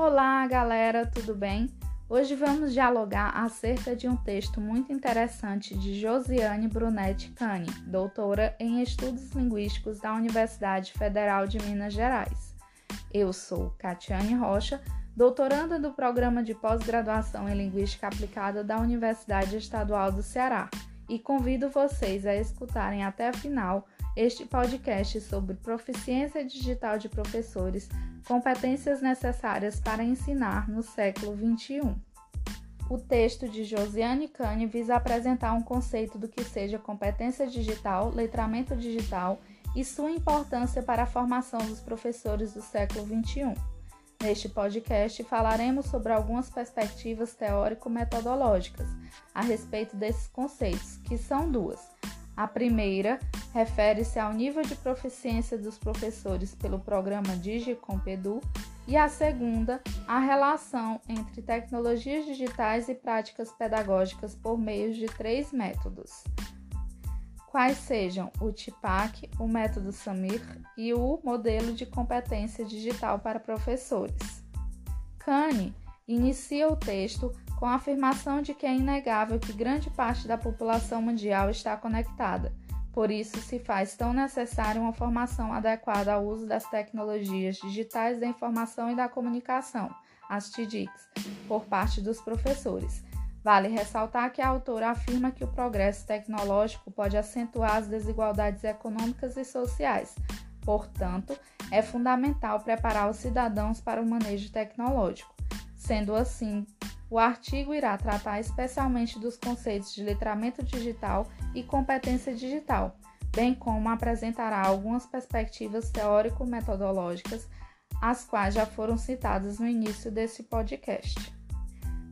Olá, galera, tudo bem? Hoje vamos dialogar acerca de um texto muito interessante de Josiane Brunetti Cane, doutora em Estudos Linguísticos da Universidade Federal de Minas Gerais. Eu sou Catiane Rocha, doutoranda do Programa de Pós-Graduação em Linguística Aplicada da Universidade Estadual do Ceará, e convido vocês a escutarem até o final este podcast sobre proficiência digital de professores, competências necessárias para ensinar no século XXI. O texto de Josiane Cane visa apresentar um conceito do que seja competência digital, letramento digital e sua importância para a formação dos professores do século XXI. Neste podcast falaremos sobre algumas perspectivas teórico-metodológicas a respeito desses conceitos, que são duas a primeira refere-se ao nível de proficiência dos professores pelo programa DigiCompedu e a segunda, a relação entre tecnologias digitais e práticas pedagógicas por meio de três métodos, quais sejam o TIPAC, o método SAMIR e o modelo de competência digital para professores. Kane inicia o texto com a afirmação de que é inegável que grande parte da população mundial está conectada. Por isso, se faz tão necessária uma formação adequada ao uso das tecnologias digitais da informação e da comunicação, as TDICs, por parte dos professores. Vale ressaltar que a autora afirma que o progresso tecnológico pode acentuar as desigualdades econômicas e sociais. Portanto, é fundamental preparar os cidadãos para o manejo tecnológico. Sendo assim, o artigo irá tratar especialmente dos conceitos de letramento digital e competência digital, bem como apresentará algumas perspectivas teórico-metodológicas, as quais já foram citadas no início desse podcast.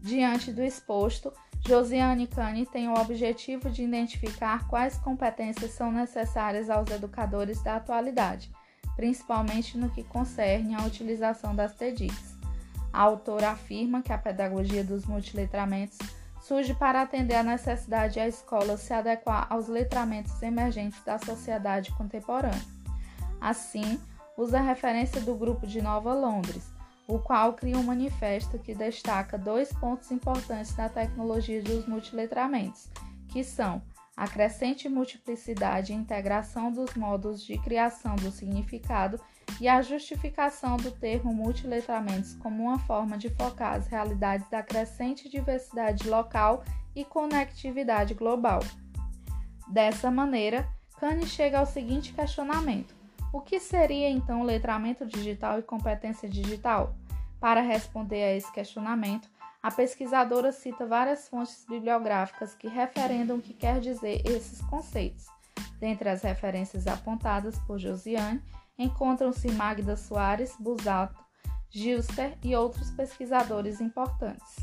Diante do exposto, Josiane Cane tem o objetivo de identificar quais competências são necessárias aos educadores da atualidade, principalmente no que concerne à utilização das TEDx. A autora afirma que a pedagogia dos multiletramentos surge para atender à necessidade de a escola se adequar aos letramentos emergentes da sociedade contemporânea. Assim, usa a referência do grupo de Nova Londres, o qual cria um manifesto que destaca dois pontos importantes da tecnologia dos multiletramentos, que são a crescente multiplicidade e integração dos modos de criação do significado e a justificação do termo multiletramentos como uma forma de focar as realidades da crescente diversidade local e conectividade global. Dessa maneira, Kane chega ao seguinte questionamento: o que seria então letramento digital e competência digital? Para responder a esse questionamento, a pesquisadora cita várias fontes bibliográficas que referendam o que quer dizer esses conceitos. Dentre as referências apontadas por Josiane, encontram-se Magda Soares, Busato, Gilster e outros pesquisadores importantes.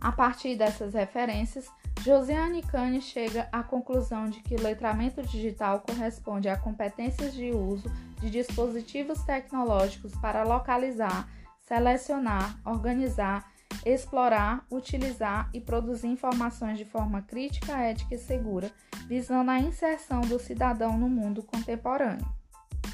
A partir dessas referências, Josiane Cane chega à conclusão de que o letramento digital corresponde a competências de uso de dispositivos tecnológicos para localizar, selecionar, organizar explorar, utilizar e produzir informações de forma crítica, ética e segura, visando a inserção do cidadão no mundo contemporâneo.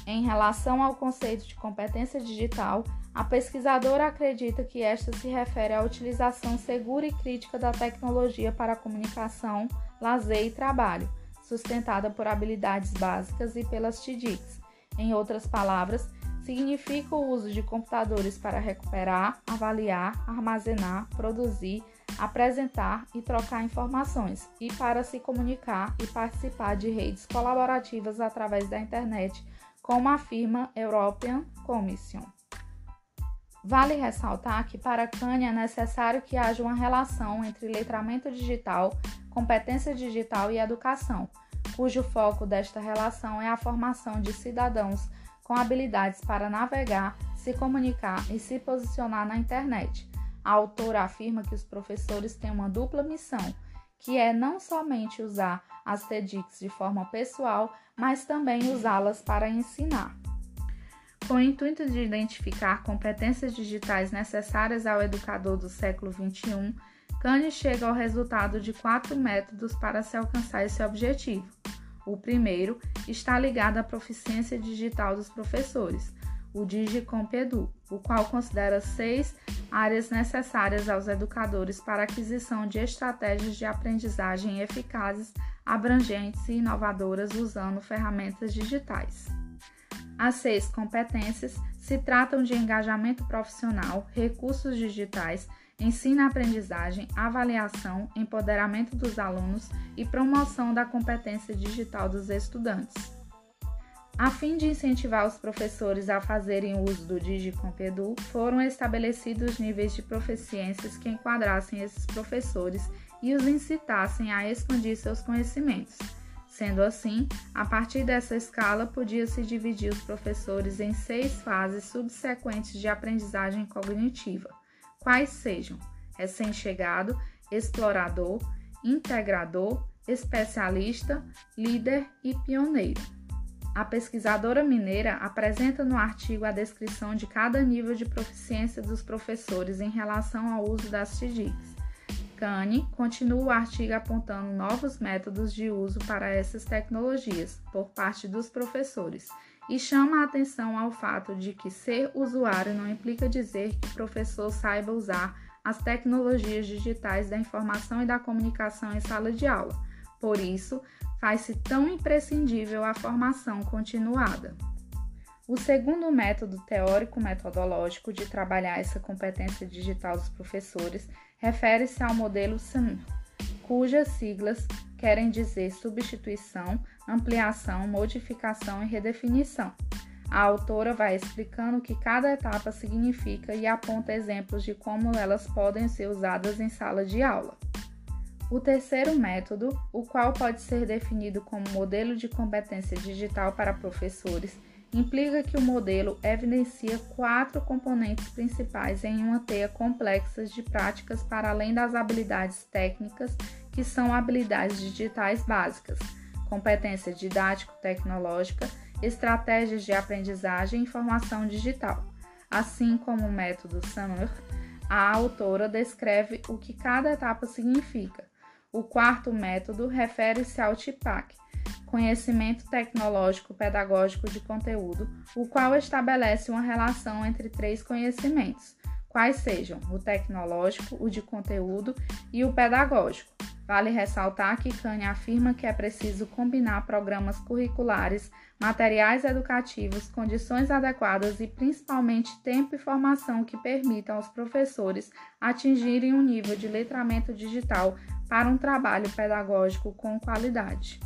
Em relação ao conceito de competência digital, a pesquisadora acredita que esta se refere à utilização segura e crítica da tecnologia para comunicação, lazer e trabalho, sustentada por habilidades básicas e pelas TDICs. Em outras palavras, significa o uso de computadores para recuperar, avaliar, armazenar, produzir, apresentar e trocar informações, e para se comunicar e participar de redes colaborativas através da internet, como afirma European Commission. Vale ressaltar que para Kanye é necessário que haja uma relação entre letramento digital, competência digital e educação, cujo foco desta relação é a formação de cidadãos com habilidades para navegar, se comunicar e se posicionar na internet. A autora afirma que os professores têm uma dupla missão, que é não somente usar as TEDx de forma pessoal, mas também usá-las para ensinar. Com o intuito de identificar competências digitais necessárias ao educador do século XXI, Kanye chega ao resultado de quatro métodos para se alcançar esse objetivo. O primeiro está ligado à proficiência digital dos professores, o DigiCompedu, o qual considera seis áreas necessárias aos educadores para a aquisição de estratégias de aprendizagem eficazes, abrangentes e inovadoras usando ferramentas digitais. As seis competências se tratam de engajamento profissional, recursos digitais, ensino-aprendizagem, avaliação, empoderamento dos alunos e promoção da competência digital dos estudantes. A fim de incentivar os professores a fazerem uso do DigiCompedu, foram estabelecidos níveis de proficiências que enquadrassem esses professores e os incitassem a expandir seus conhecimentos. Sendo assim, a partir dessa escala, podia-se dividir os professores em seis fases subsequentes de aprendizagem cognitiva, quais sejam recém-chegado, explorador, integrador, especialista, líder e pioneiro. A pesquisadora mineira apresenta no artigo a descrição de cada nível de proficiência dos professores em relação ao uso das TIDICs. Cane continua o artigo apontando novos métodos de uso para essas tecnologias por parte dos professores e chama a atenção ao fato de que ser usuário não implica dizer que o professor saiba usar as tecnologias digitais da informação e da comunicação em sala de aula. Por isso, faz-se tão imprescindível a formação continuada. O segundo método teórico-metodológico de trabalhar essa competência digital dos professores refere-se ao modelo SAM, cujas siglas querem dizer substituição, ampliação, modificação e redefinição. A autora vai explicando o que cada etapa significa e aponta exemplos de como elas podem ser usadas em sala de aula. O terceiro método, o qual pode ser definido como modelo de competência digital para professores, implica que o modelo evidencia quatro componentes principais em uma teia complexa de práticas para além das habilidades técnicas, que são habilidades digitais básicas, competência didático-tecnológica, estratégias de aprendizagem e formação digital. Assim como o método Summer, a autora descreve o que cada etapa significa, o quarto método refere-se ao TIPAC, Conhecimento Tecnológico Pedagógico de Conteúdo, o qual estabelece uma relação entre três conhecimentos, quais sejam o tecnológico, o de conteúdo e o pedagógico. Vale ressaltar que Kanye afirma que é preciso combinar programas curriculares, materiais educativos, condições adequadas e principalmente tempo e formação que permitam aos professores atingirem um nível de letramento digital para um trabalho pedagógico com qualidade.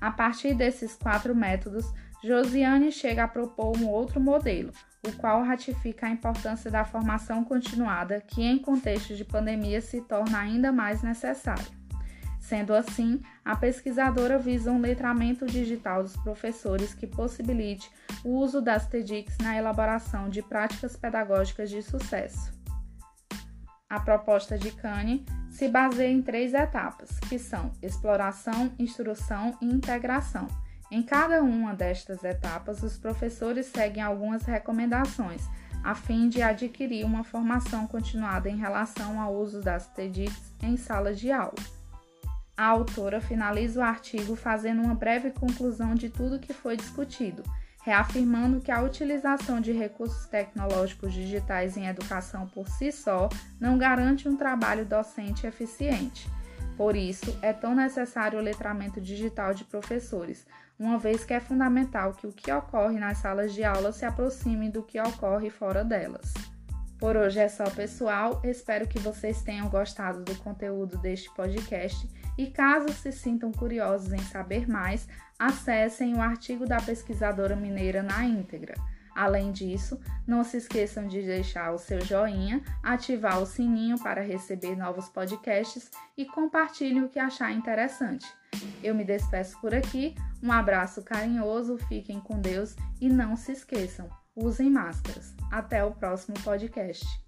A partir desses quatro métodos, Josiane chega a propor um outro modelo, o qual ratifica a importância da formação continuada, que em contexto de pandemia se torna ainda mais necessária. Sendo assim, a pesquisadora visa um letramento digital dos professores que possibilite o uso das TEDx na elaboração de práticas pedagógicas de sucesso. A proposta de Kane se baseia em três etapas, que são exploração, instrução e integração. Em cada uma destas etapas, os professores seguem algumas recomendações a fim de adquirir uma formação continuada em relação ao uso das TEDx em salas de aula. A autora finaliza o artigo fazendo uma breve conclusão de tudo que foi discutido, reafirmando que a utilização de recursos tecnológicos digitais em educação por si só não garante um trabalho docente eficiente. Por isso, é tão necessário o letramento digital de professores, uma vez que é fundamental que o que ocorre nas salas de aula se aproxime do que ocorre fora delas. Por hoje é só, pessoal. Espero que vocês tenham gostado do conteúdo deste podcast e caso se sintam curiosos em saber mais, acessem o artigo da pesquisadora mineira na íntegra. Além disso, não se esqueçam de deixar o seu joinha, ativar o sininho para receber novos podcasts e compartilhe o que achar interessante. Eu me despeço por aqui, um abraço carinhoso, fiquem com Deus e não se esqueçam, usem máscaras. Até o próximo podcast.